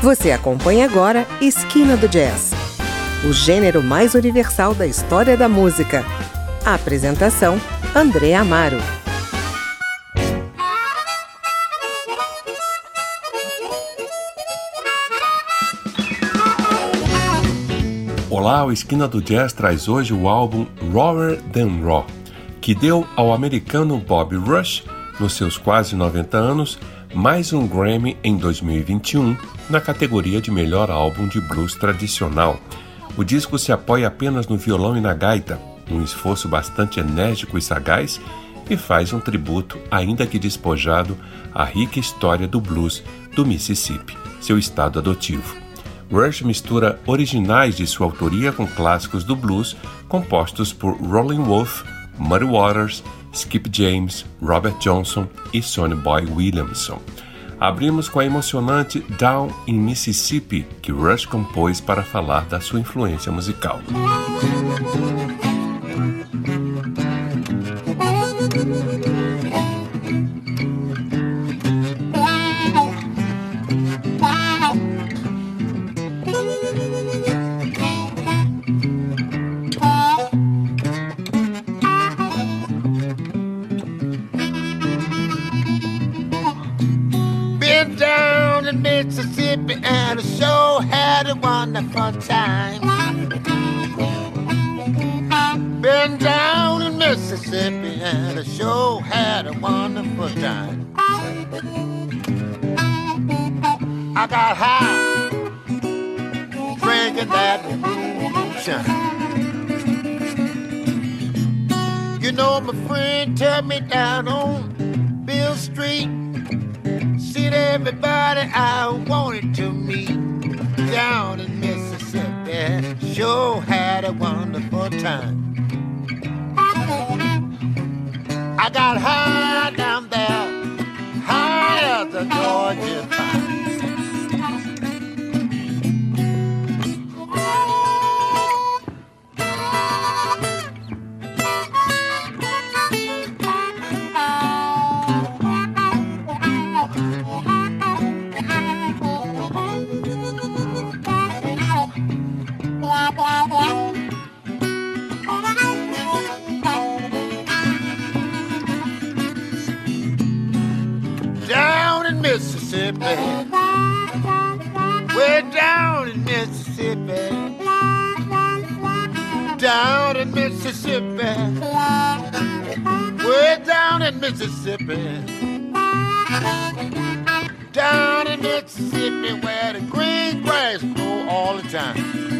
Você acompanha agora Esquina do Jazz, o gênero mais universal da história da música. A apresentação: André Amaro. Olá, o Esquina do Jazz traz hoje o álbum Rawer Than Raw, que deu ao americano Bob Rush, nos seus quase 90 anos, mais um Grammy em 2021 na categoria de melhor álbum de blues tradicional. O disco se apoia apenas no violão e na gaita, um esforço bastante enérgico e sagaz, e faz um tributo, ainda que despojado, à rica história do blues do Mississippi, seu estado adotivo. Rush mistura originais de sua autoria com clássicos do blues compostos por Rolling Wolf, Muddy Waters, Skip James, Robert Johnson e Sonny Boy Williamson. Abrimos com a emocionante Down in Mississippi, que Rush compôs para falar da sua influência musical. Wonderful time. Been down in Mississippi and the show had a wonderful time. I got high drinking that moonshine. You know, my friend took me down on Beale Street. Seen everybody I wanted to meet down in Mississippi. Sure had a wonderful time. I got high down there, high as the Georgia pine. Mississippi. Way down in Mississippi. Down in Mississippi. Way down in Mississippi. Down in Mississippi where the green grass grow all the time.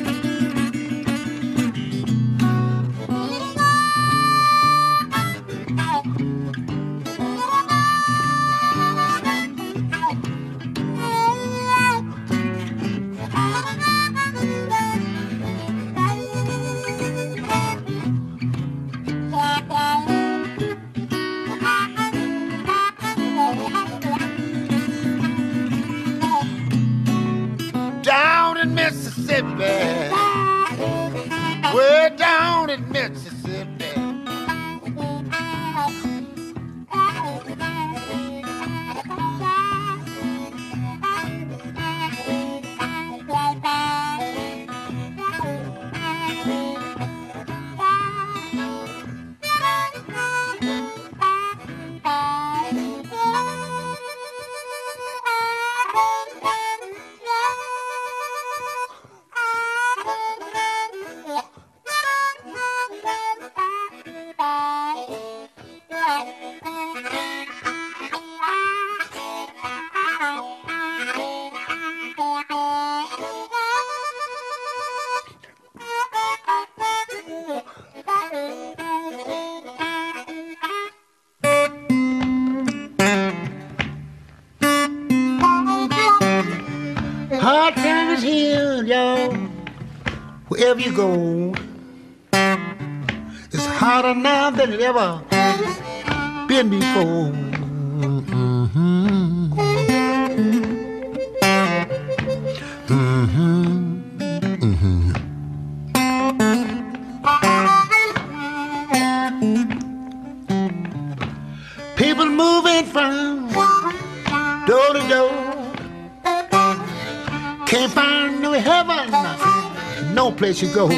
Place you go.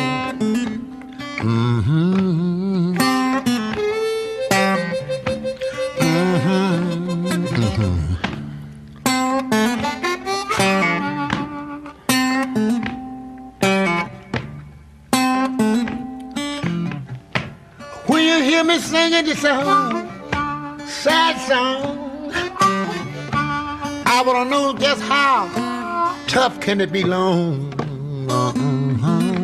Mm-hmm. When you hear me singing this song, sad song, I wanna know just how tough can it be long. Mhm.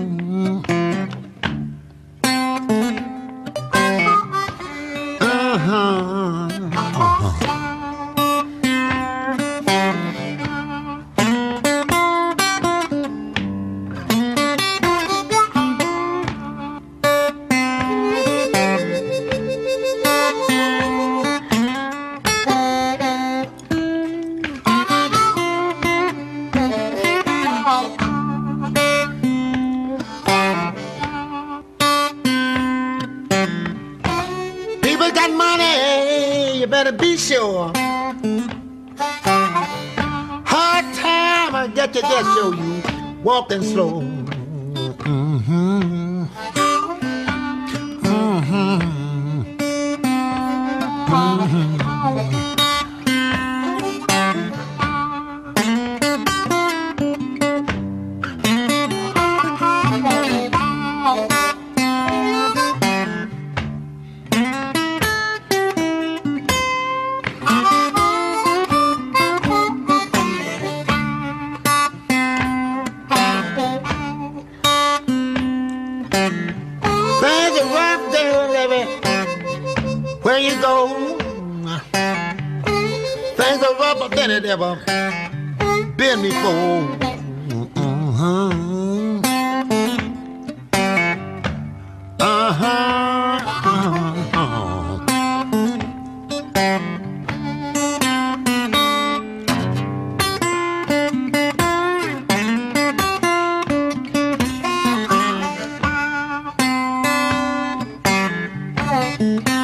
Things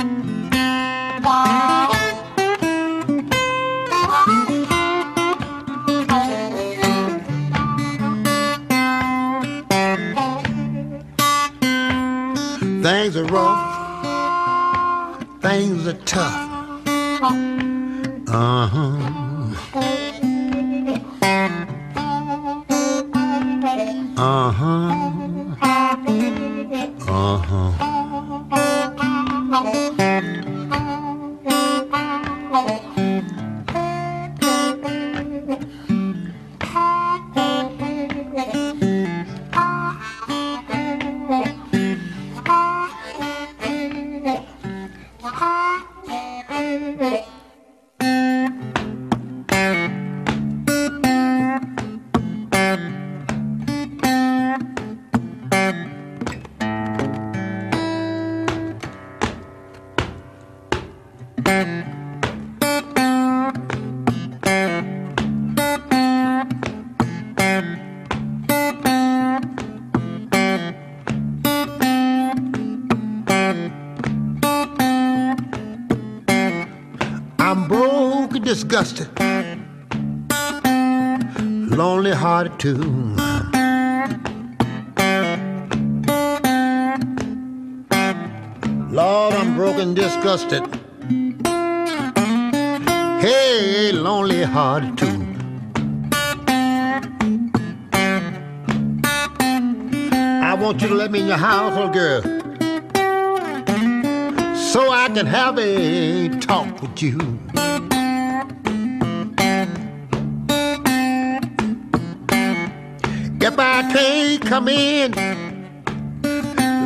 too. Lord, I'm broken, disgusted. Hey, lonely heart too. I want you to let me in your house, little girl so I can have a talk with you. I can't come in,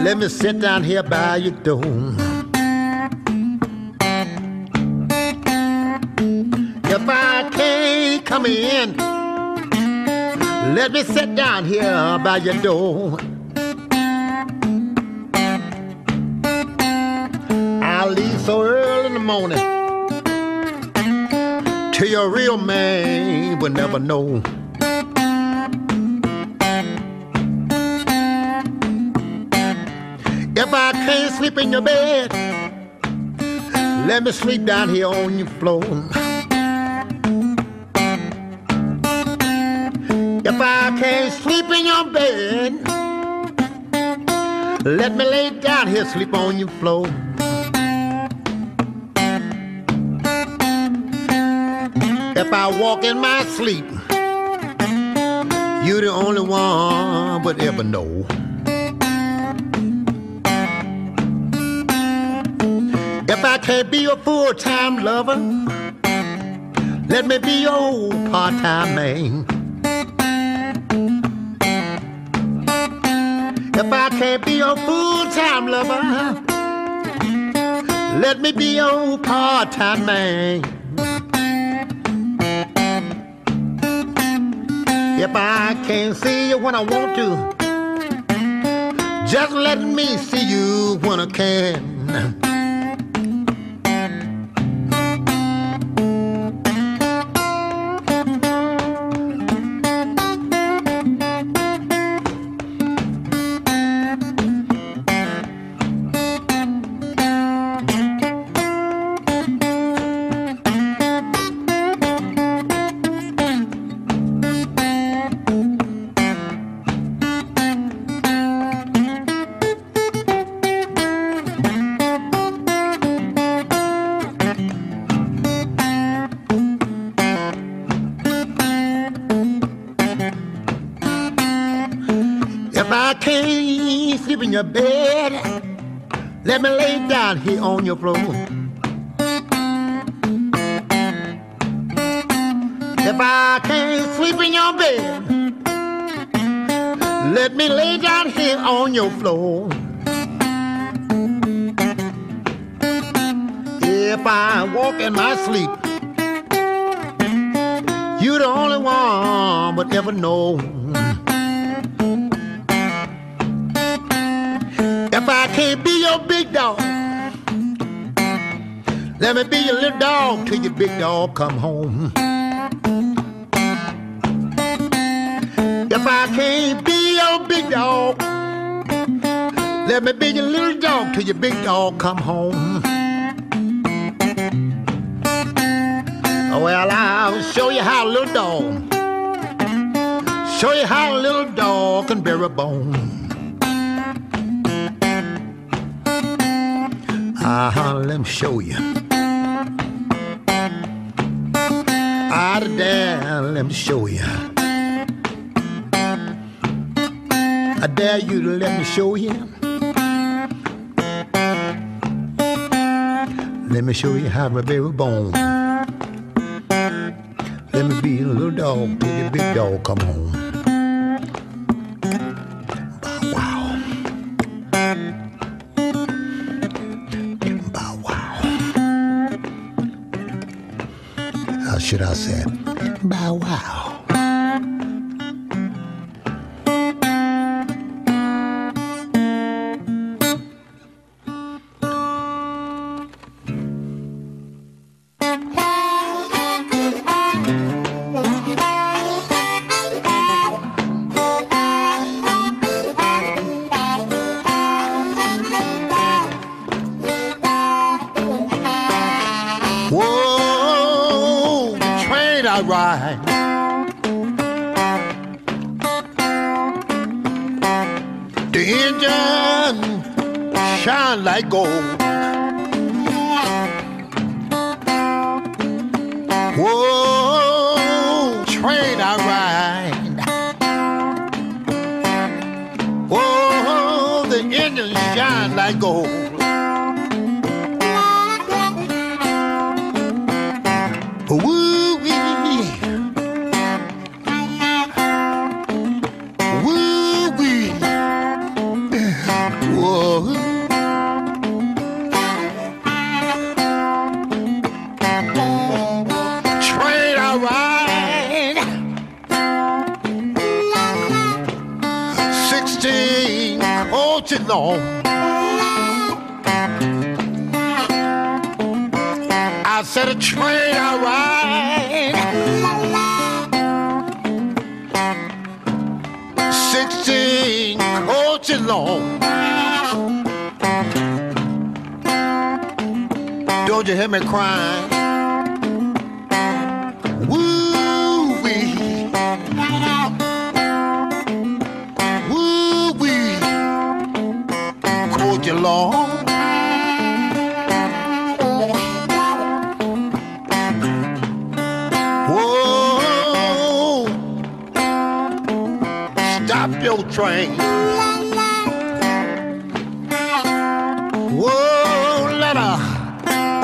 let me sit down here by your door. If I can't come in, let me sit down here by your door. I'll leave so early in the morning till your real man will never know. Can't sleep in your bed, let me sleep down here on your floor. If I can't sleep in your bed, let me lay down here, sleep on your floor. If I walk in my sleep, you're the only one would ever know. If I can't be your full-time lover, let me be your part-time man. If I can't be your full-time lover, let me be your part-time man. If I can't see you when I want to, just let me see you when I can. Your bed. Let me lay down here on your floor. If I can't sleep in your bed, let me lay down here on your floor. If I walk in my sleep, you're the only one would ever know. I can't be your big dog, let me be your little dog till your big dog come home. If I can't be your big dog, let me be your little dog till your big dog come home. Well, I'll show you how a little dog, show you how a little dog can bear a bone. Uh-huh, let me show you. Out of there, let me show you. I dare you to let me show you. Let me show you how my baby bone. Let me be a little dog till the big dog come home. Should I say? Bow wow. sixteen coaches long. Don't you hear me crying? Train. Whoa, let a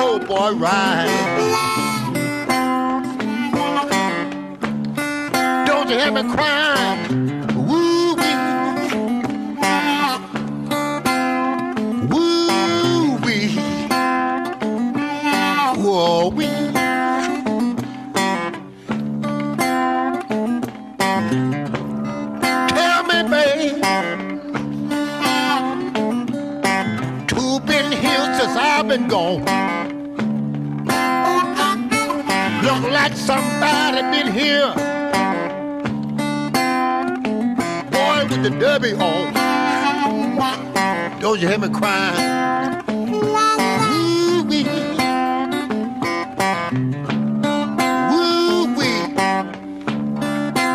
old oh, boy ride. Don't you hear me crying? Gone. Look like somebody been here. Boy with the derby on. Don't you hear me crying? Woo-wee. Woo-wee.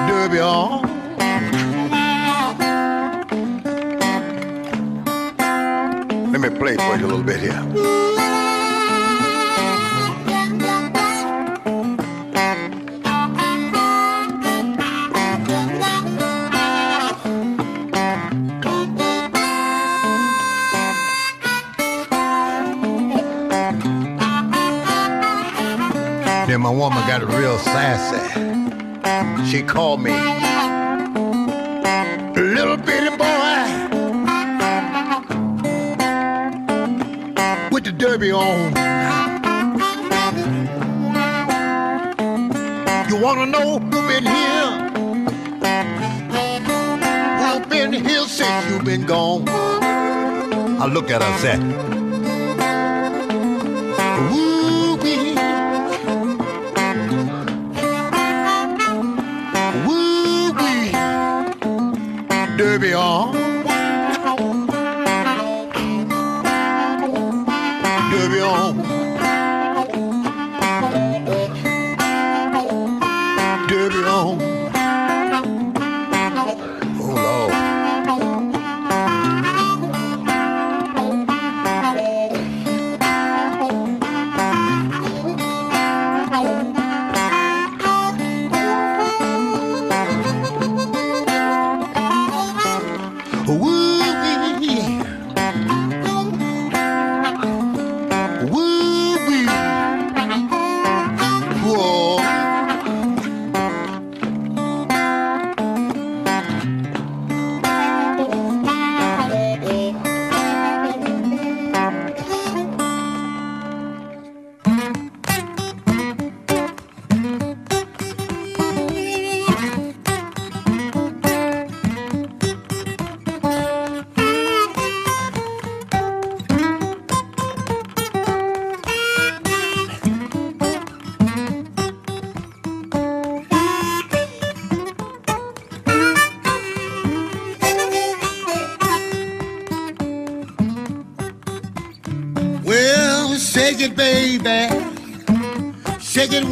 Derby on. Let me play for you a little bit here. My woman got real sassy. She called me little bitty boy with the derby on. You wanna know who been here? Who been here since you been gone? I look at her and said.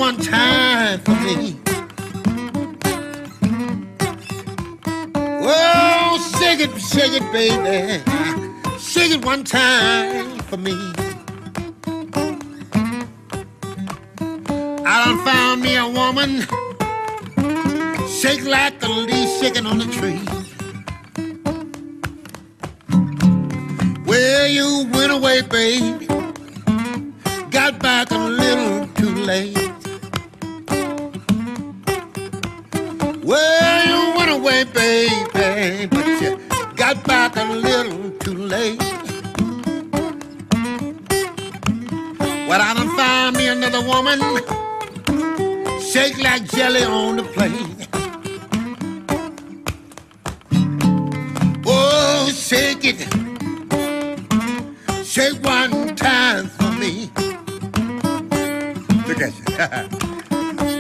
One time for me. Oh, shake it, shake it, baby. Shake it one time for me. I done found me a woman, shake like a leaf shaking on the tree. Where you went away, baby, got back a little too late. Well, you went away, baby, but you got back a little too late. Well, I done found me another woman, shake like jelly on the plate. Oh, shake it, shake one time for me.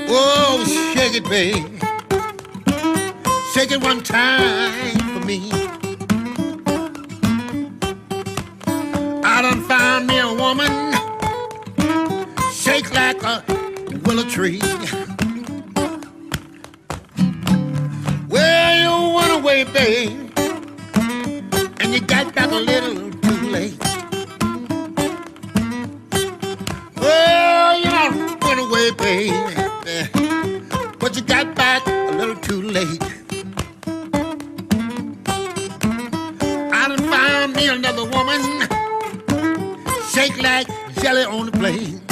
oh, shake it, babe. Shake it one time for me. I done found me a woman shake like a willow tree. Well, you went away, babe, and you got back a little too late. Well, you're not away, baby. But you got back a little too late. I done found me another woman, shake like jelly on the plate.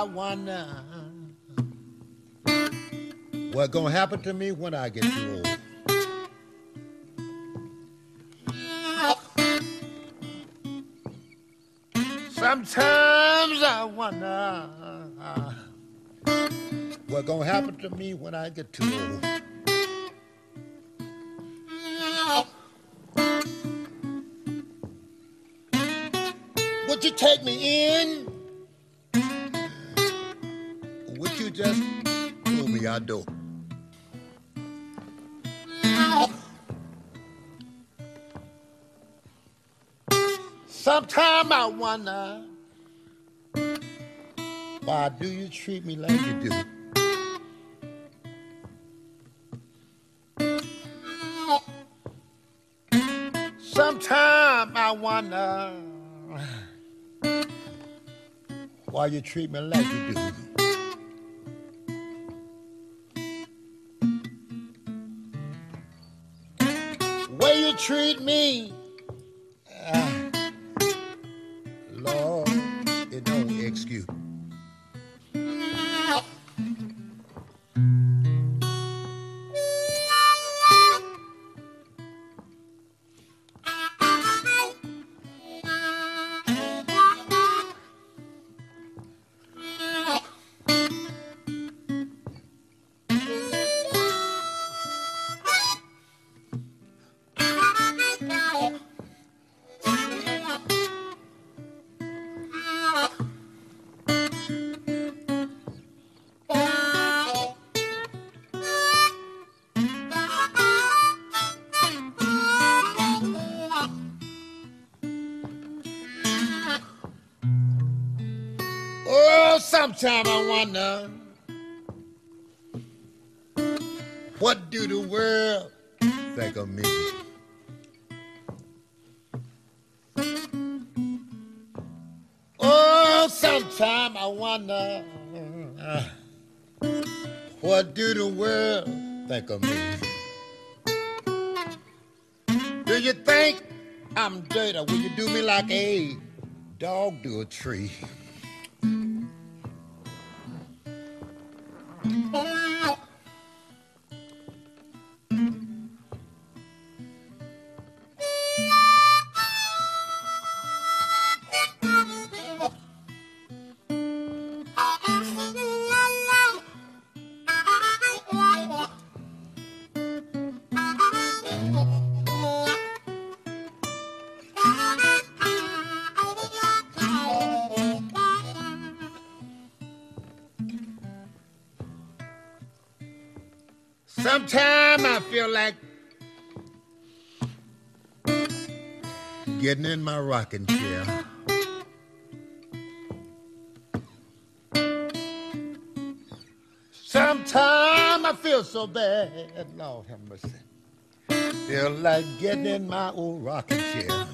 I wonder what's gonna happen to me when I get too old. Sometimes I wonder what's gonna happen to me when I get too old. Would you take me door. Sometime I wonder why do you treat me like you do? Sometimes I wonder why you treat me like you do. Treat me. Sometimes I wonder what do the world think of me? Oh, sometimes I wonder what do the world think of me? Do you think I'm dirty? Will you do me like a dog do a tree? Getting in my rocking chair. Sometimes I feel so bad, Lord have mercy. Feel like getting in my old rocking chair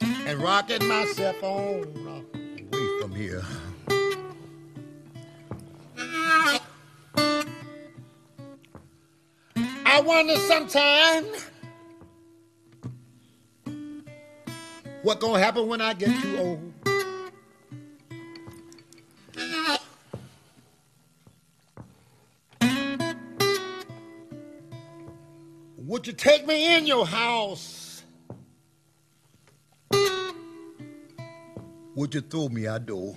and rocking myself on away from here. I wonder sometimes what gonna happen when I get too mm. old. Would you take me in your house? Would you throw me out door?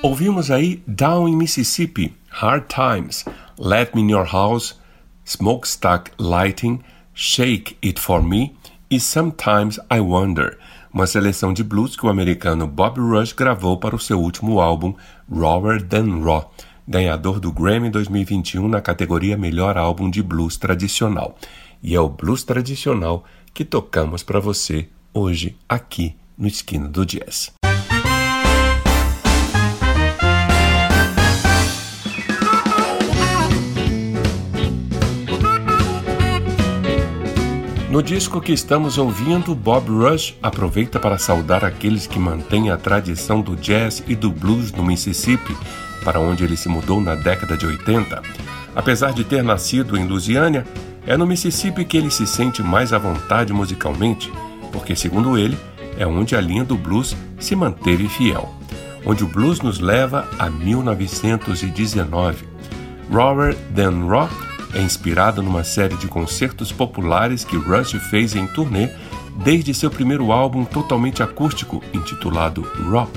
Ouvimos aí Down in Mississippi, Hard Times, Let Me in Your House, Smokestack Lighting, Shake It For Me e Sometimes I Wonder, uma seleção de blues que o americano Bob Rush gravou para o seu último álbum Rawer Than Raw, ganhador do Grammy 2021 na categoria Melhor Álbum de Blues Tradicional. E é o blues tradicional que tocamos para você hoje aqui no Esquina do Jazz. No disco que estamos ouvindo, Bob Rush aproveita para saudar aqueles que mantêm a tradição do jazz e do blues no Mississippi, para onde ele se mudou na década de 80. Apesar de ter nascido em Louisiana, é no Mississippi que ele se sente mais à vontade musicalmente, porque, segundo ele, é onde a linha do blues se manteve fiel, onde o blues nos leva a 1919. Rower Than Rock é inspirado numa série de concertos populares que Rush fez em turnê desde seu primeiro álbum totalmente acústico, intitulado Raw.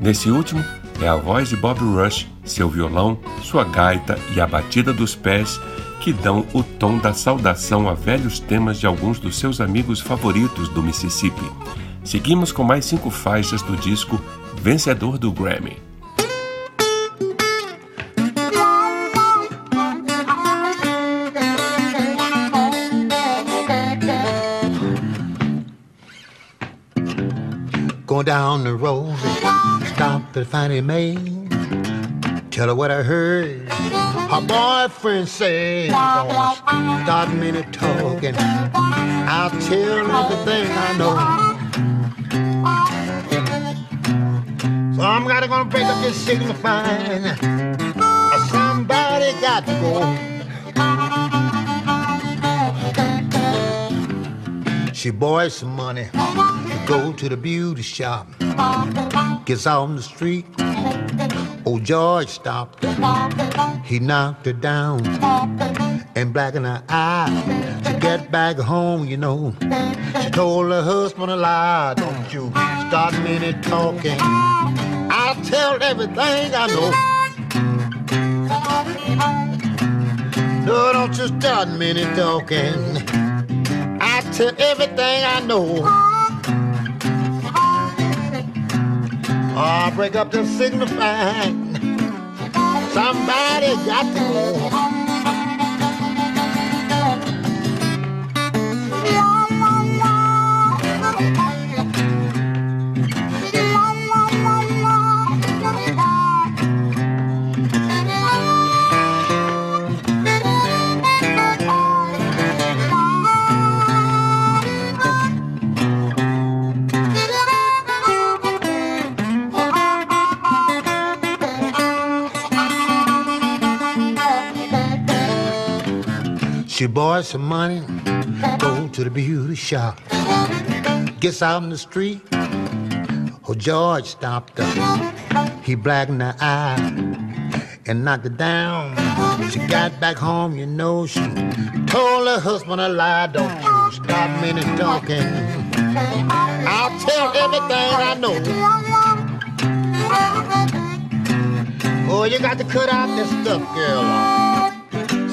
Nesse último, é a voz de Bob Rush, seu violão, sua gaita e a batida dos pés que dão o tom da saudação a velhos temas de alguns dos seus amigos favoritos do Mississippi. Seguimos com mais cinco faixas do disco vencedor do Grammy. Down the road, stop at Fannie Mae. Tell her what I heard. Her boyfriend said, Don't start me to talking. I'll tell everything I know. So I'm gonna, gonna break up this signifying. Somebody got to go. She borrows some money to go to the beauty shop. Gets out on the street. Old George stopped her. He knocked her down and blackened her eye. To get back home, you know, she told her husband a lie. Don't you start me talking. I'll tell everything I know. No, don't you start me talking. Tell everything I know. Oh, break up the signifying. Somebody got to go. Some money, go to the beauty shop. Gets out in the street, oh George stopped her. He blackened her eye and knocked her down. She got back home, you know, she told her husband a lie. Don't you stop me talking. I'll tell everything I know. Oh, you got to cut out this stuff, girl.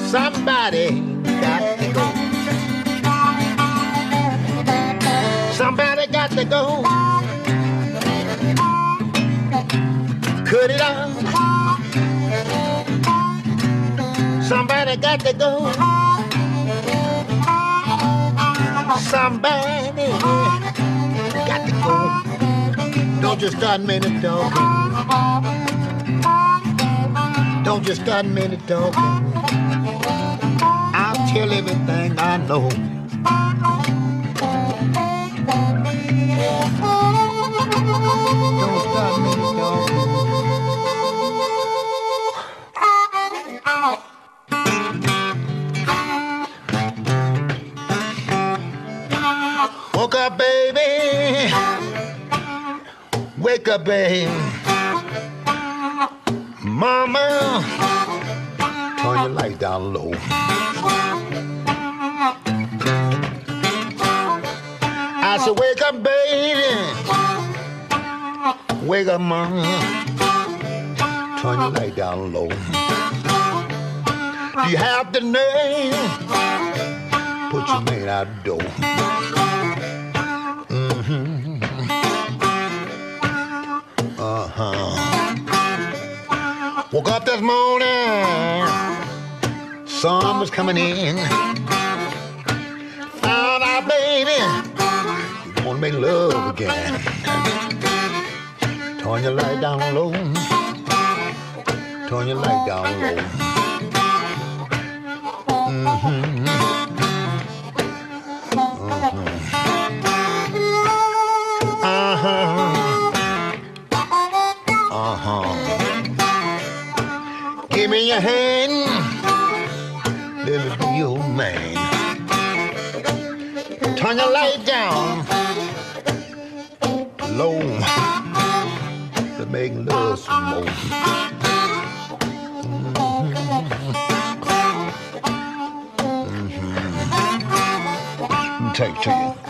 Somebody to go. Cut it out. Somebody got to go. Somebody got to go. Don't just start minute talking. Don't just start minute talking. I'll tell everything I know. Baby. Wake Up Baby Mama, turn your light down low. I said, wake up, baby. Wake up. Turn your light down low. Do you have the name? Put your man out the door. Mm-hmm. Uh-huh. Woke up this morning, sun was coming in. Found out, baby, you wanna make love again. Turn your light down low. Turn your light down low. Mm-hmm. Uh-huh. Uh-huh. Give me your hand. Let me be your man. Turn your light down. Take to you.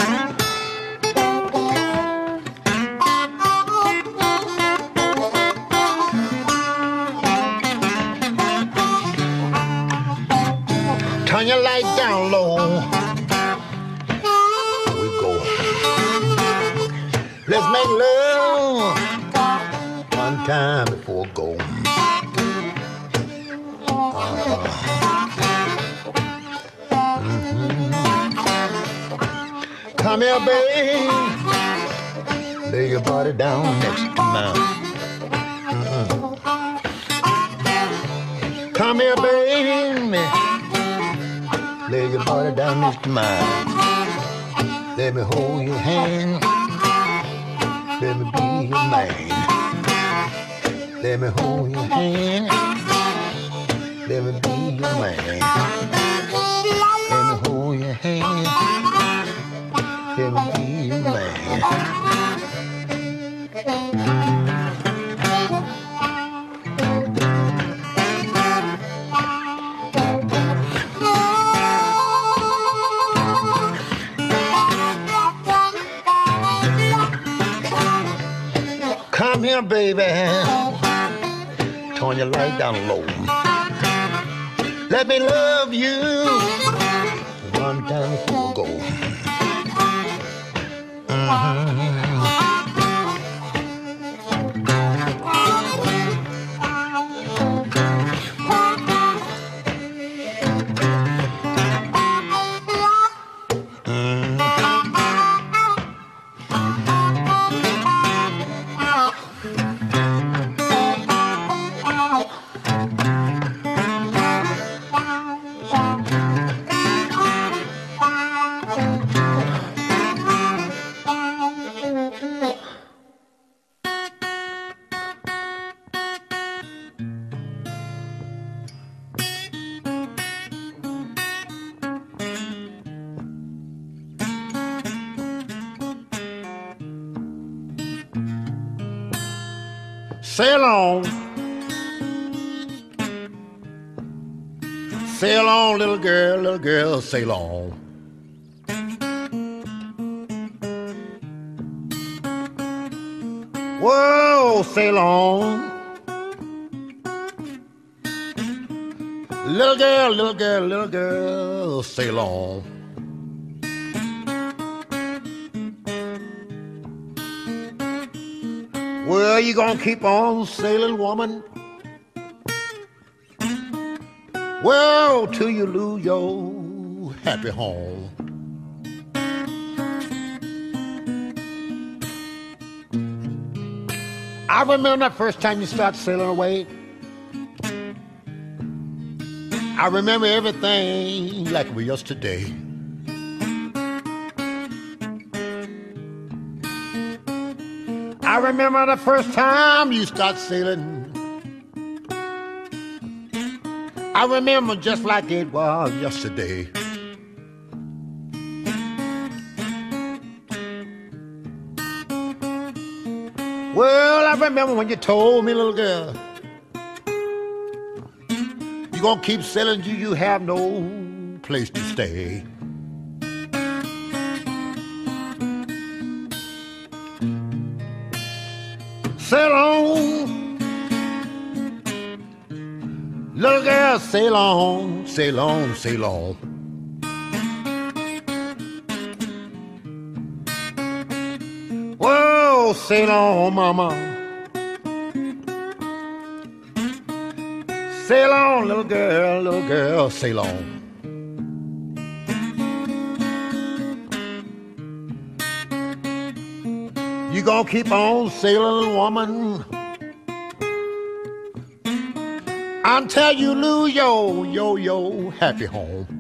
Lay your body down next to mine. Mhm. Come here, baby. Lay your body down next to mine. Let me hold your hand. Let me be your man. Let me hold your hand. Let me be your man. Let me hold your hand. Let me be your man. Here, baby. Turn your light down low. Let me love you one time go. Mhm. Sail on, little girl, little girl, sail on. Whoa, sail on. Little girl, little girl, little girl, sail on. Well, you gonna keep on sailing, woman? Well, till you lose your happy home. I remember that first time you start sailing away. I remember everything like was yesterday. I remember the first time you start sailing. I remember just like it was yesterday. Well, I remember when you told me, little girl, you're gonna keep selling you, you have no place to stay. Sail on, little girl, sail on, sail on, sail on. Whoa, sail on, mama. Sail on, little girl, little girl, sail on. You gonna keep on sailing, woman, until you lose your, yo, yo, happy home.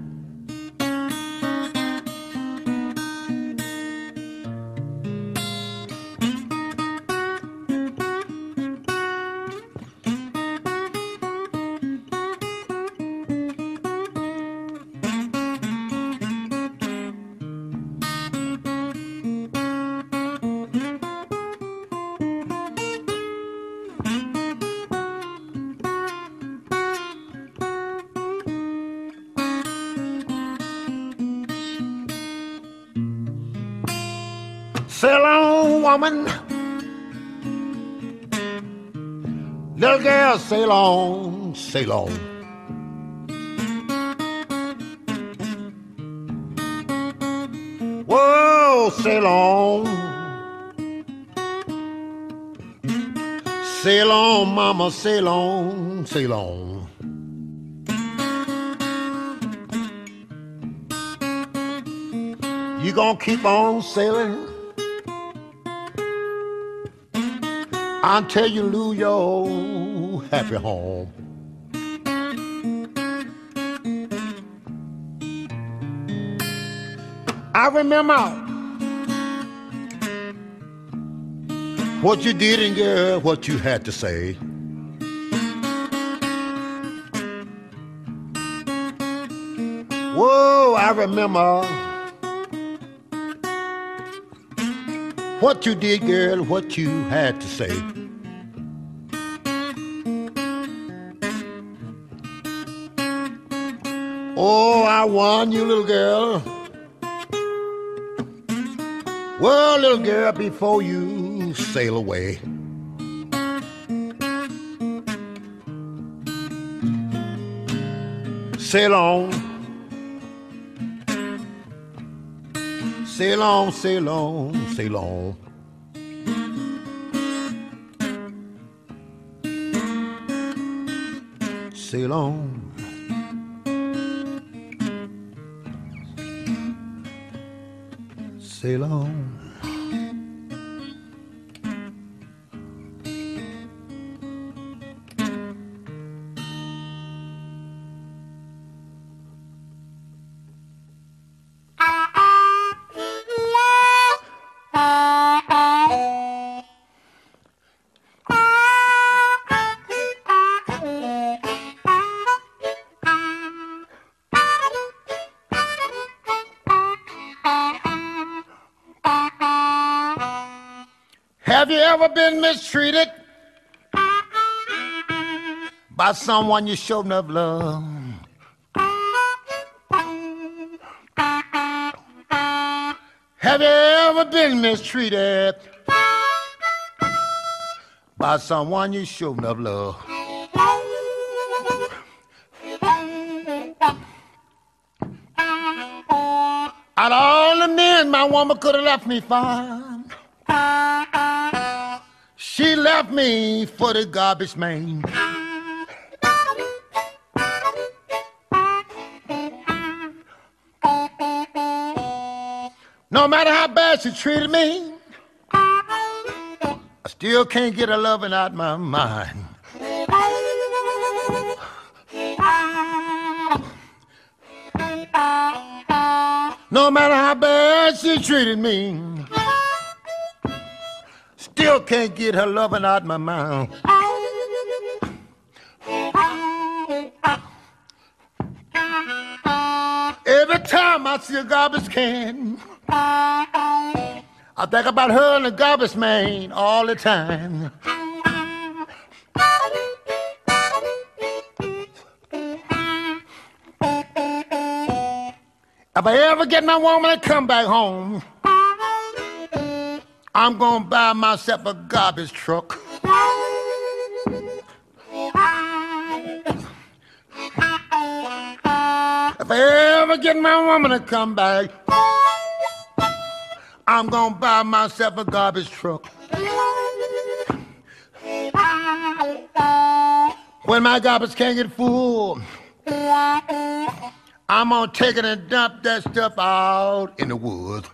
Sail on, sail on. Whoa, sail on. Sail on, mama, sail on, sail on. You gonna keep on sailing until you lose your happy home. I remember what you did and girl, what you had to say. Whoa, I remember what you did, girl, what you had to say. Oh, I won you, little girl. Well, little girl, before you sail away. Sail on. Sail on, sail on, sail on. Sail on. Sail on. Been mistreated by someone you showed enough love? Have you ever been mistreated by someone you showed enough love? Out of all the men my woman could have left me for. Left me for the garbage man. No matter how bad she treated me, I still can't get her loving out my mind. No matter how bad she treated me, still can't get her loving out my mouth. Every time I see a garbage can, I think about her and the garbage man all the time. If I ever get my woman to come back home, I'm gonna buy myself a garbage truck. If I ever get my woman to come back, I'm gonna buy myself a garbage truck. When my garbage can't get full, I'm gonna take it and dump that stuff out in the woods.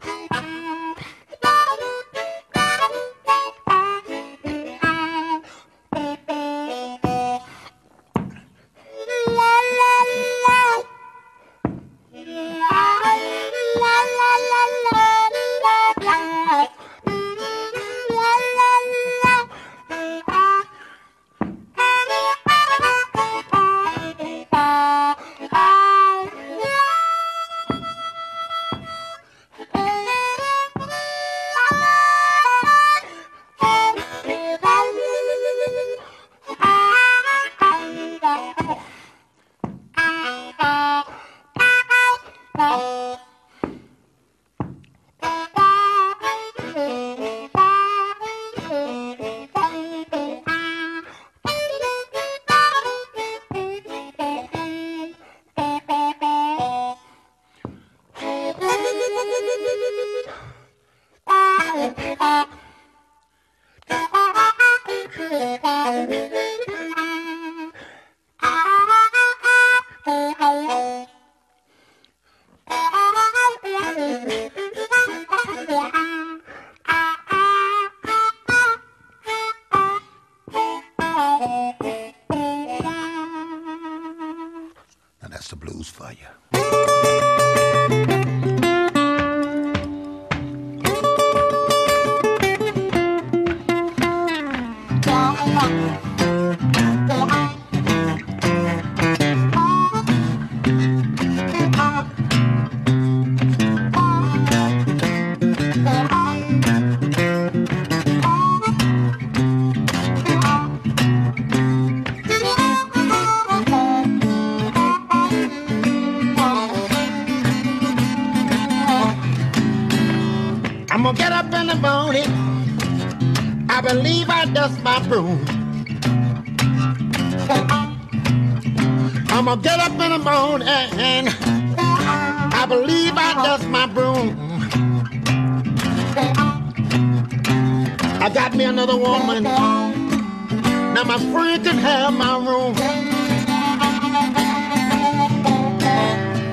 Can have my room.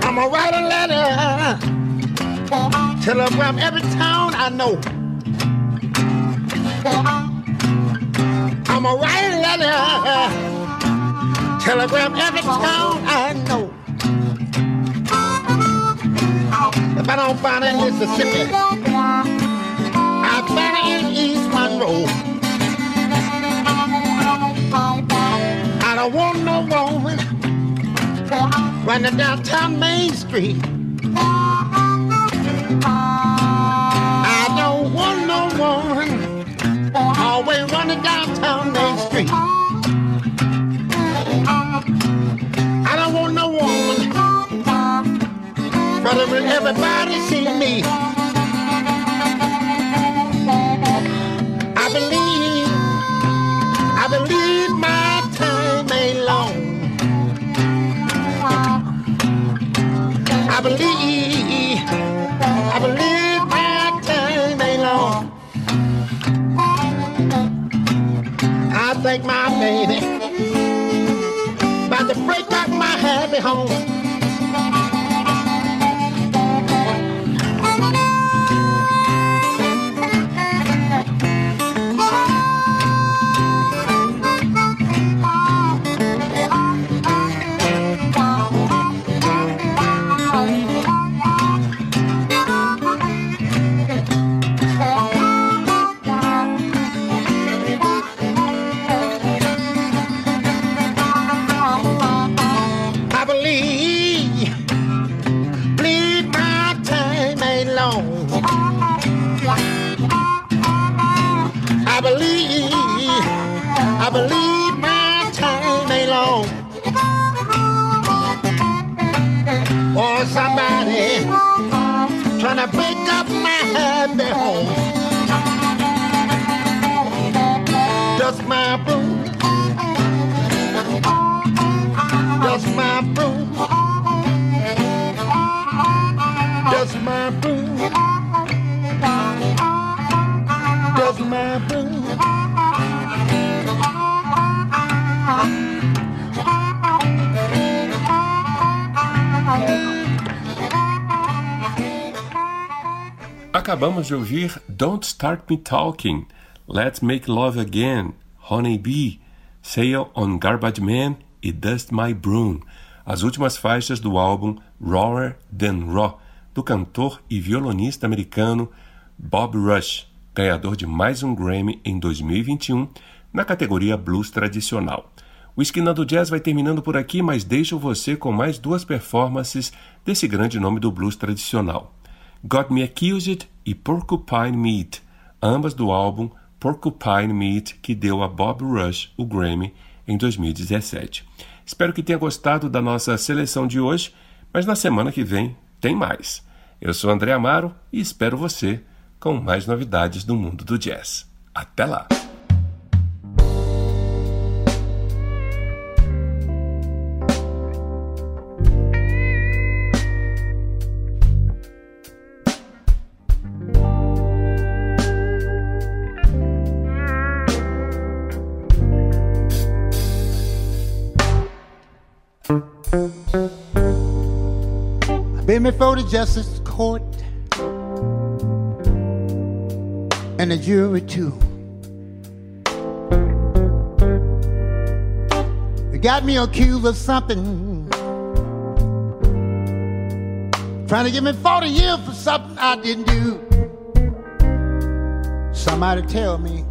I'm gonna write a letter. Telegram every town I know. I'm a write a letter. Telegram every town I know. If I don't find it in Mississippi, I find it in East Monroe. I don't want no woman running downtown Main Street. I don't want no woman always running downtown Main Street. I don't want no woman brother when everybody see me. I believe, I believe my time ain't long. think my baby about to break up my happy home. I believe, I believe my time ain't long. Or somebody trying to break up my happy home. Just my boo. Just my boo. Just my boo. Acabamos de ouvir Don't Start Me Talking, Let's Make Love Again, Honey Bee, Sail on Garbage Man e Dust My Broom, as últimas faixas do álbum Rawer Than Raw, do cantor e violonista americano Bob Rush, ganhador de mais um Grammy em 2021 na categoria Blues Tradicional. O Esquina do Jazz vai terminando por aqui, mas deixo você com mais duas performances desse grande nome do blues tradicional. Got Me Accused e Porcupine Meat, ambas do álbum Porcupine Meat, que deu a Bob Rush o Grammy em 2017. Espero que tenha gostado da nossa seleção de hoje, mas na semana que vem tem mais. Eu sou André Amaro e espero você com mais novidades do mundo do jazz. Até lá! Been before the justice court and the jury too. They got me accused of something. Trying to give me 40 years for something I didn't do. Somebody tell me.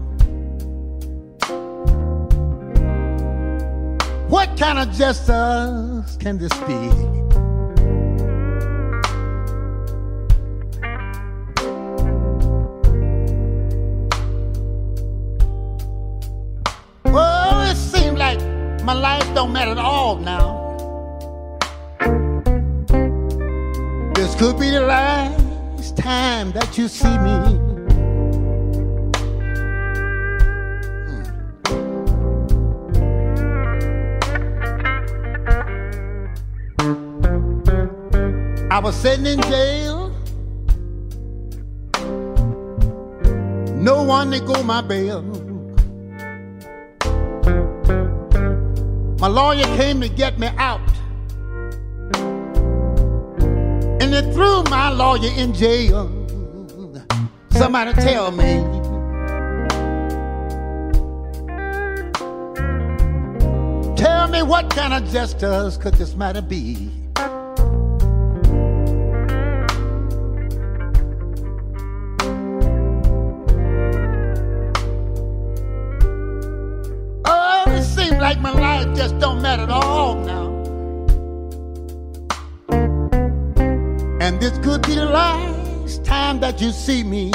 What kind of justice can this be? You see me. Hmm. I was sitting in jail. No one to go my bail. My lawyer came to get me out. And they threw my lawyer in jail. Somebody tell me. Tell me what kind of justice could this matter be? Oh, like my life just don't matter at all now. And this could be the last time that you see me.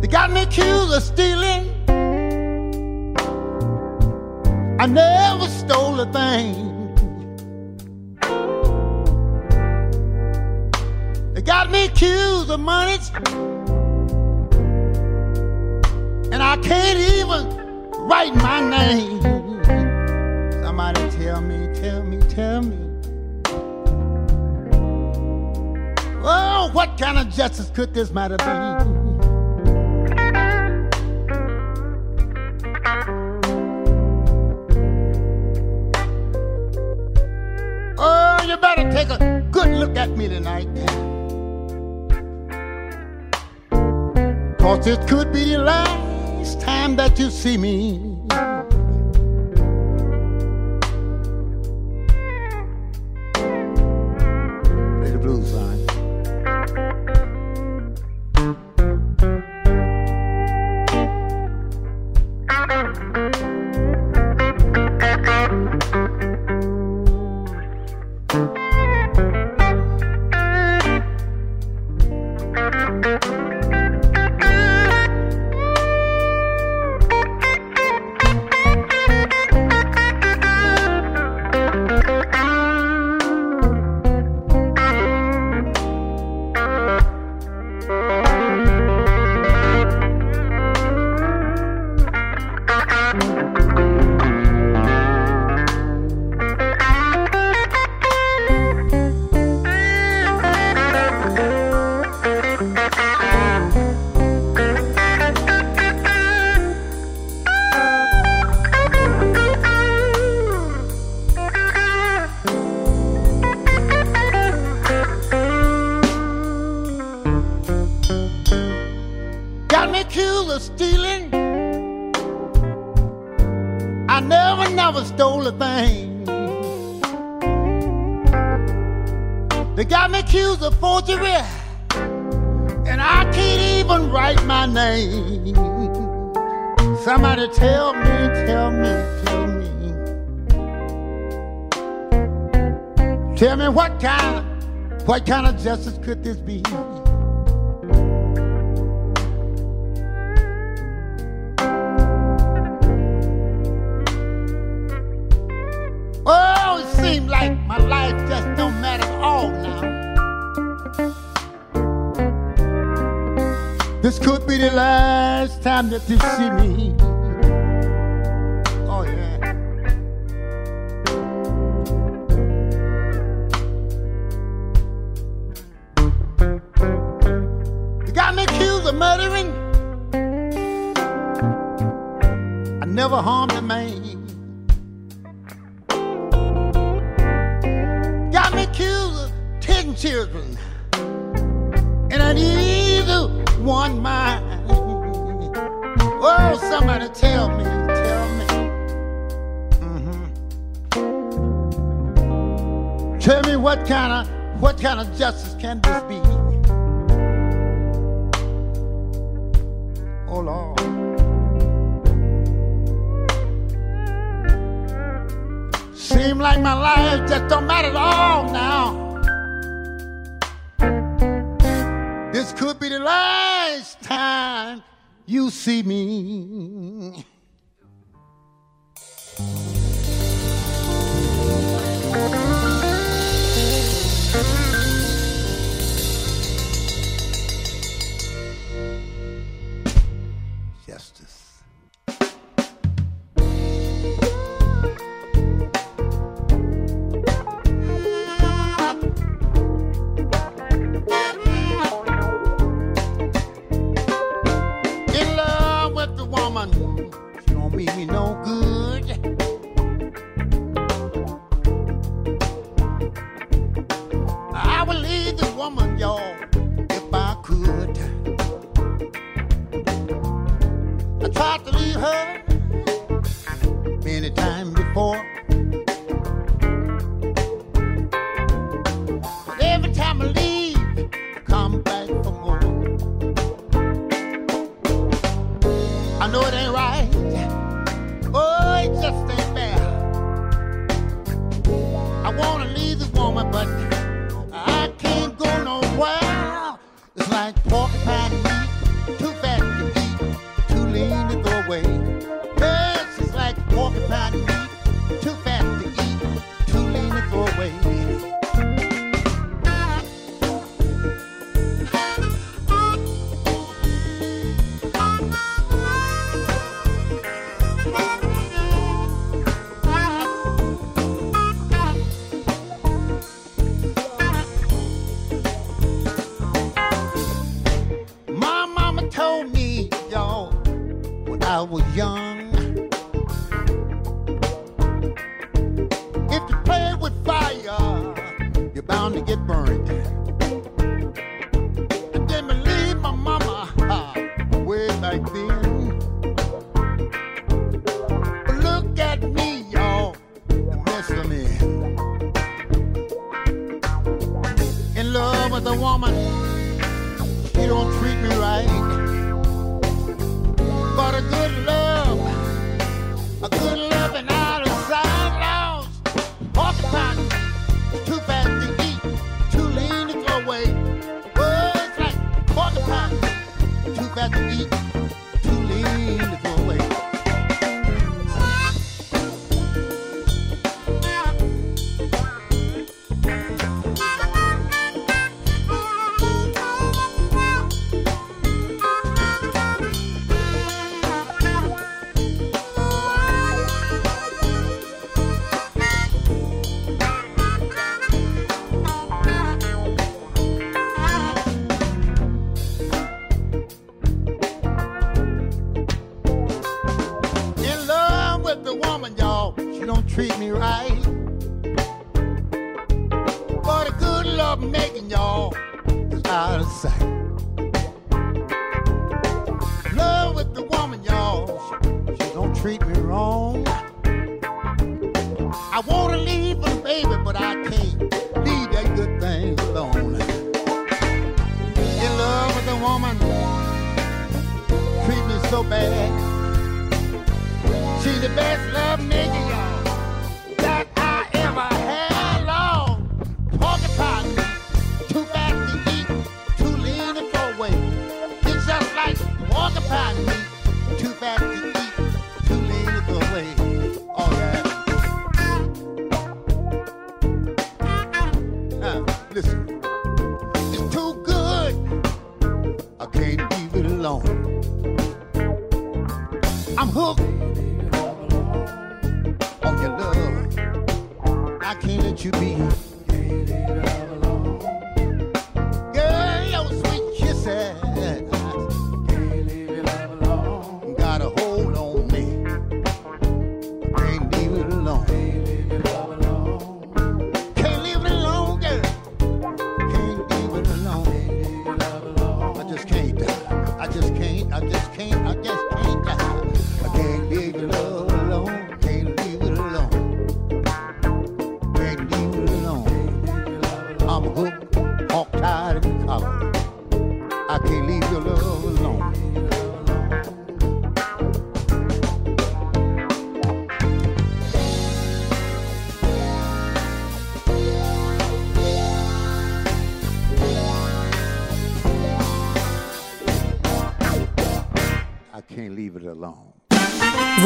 They got me accused of stealing. I never stole a thing. They got me accused of money. I can't even write my name. Somebody tell tell me, tell me, tell me. Oh, what kind of justice could this matter be? Oh, you better take a good look at me tonight. Cause it could be the last time that you see me. What kind of justice could this be? Oh, it seems like my life just don't matter at all now. This could be the last time that you see me. Tell me what kind of what kind of justice can this be? Oh Lord. Seem like my life just don't matter at all now. This could be the last time you see me. want to leave her, baby, but I can't leave that good thing alone. In love with a woman, treat me so bad. She's the best love nigga, y'all, that I ever had. Long too to eat, too lean to throw away. It's just like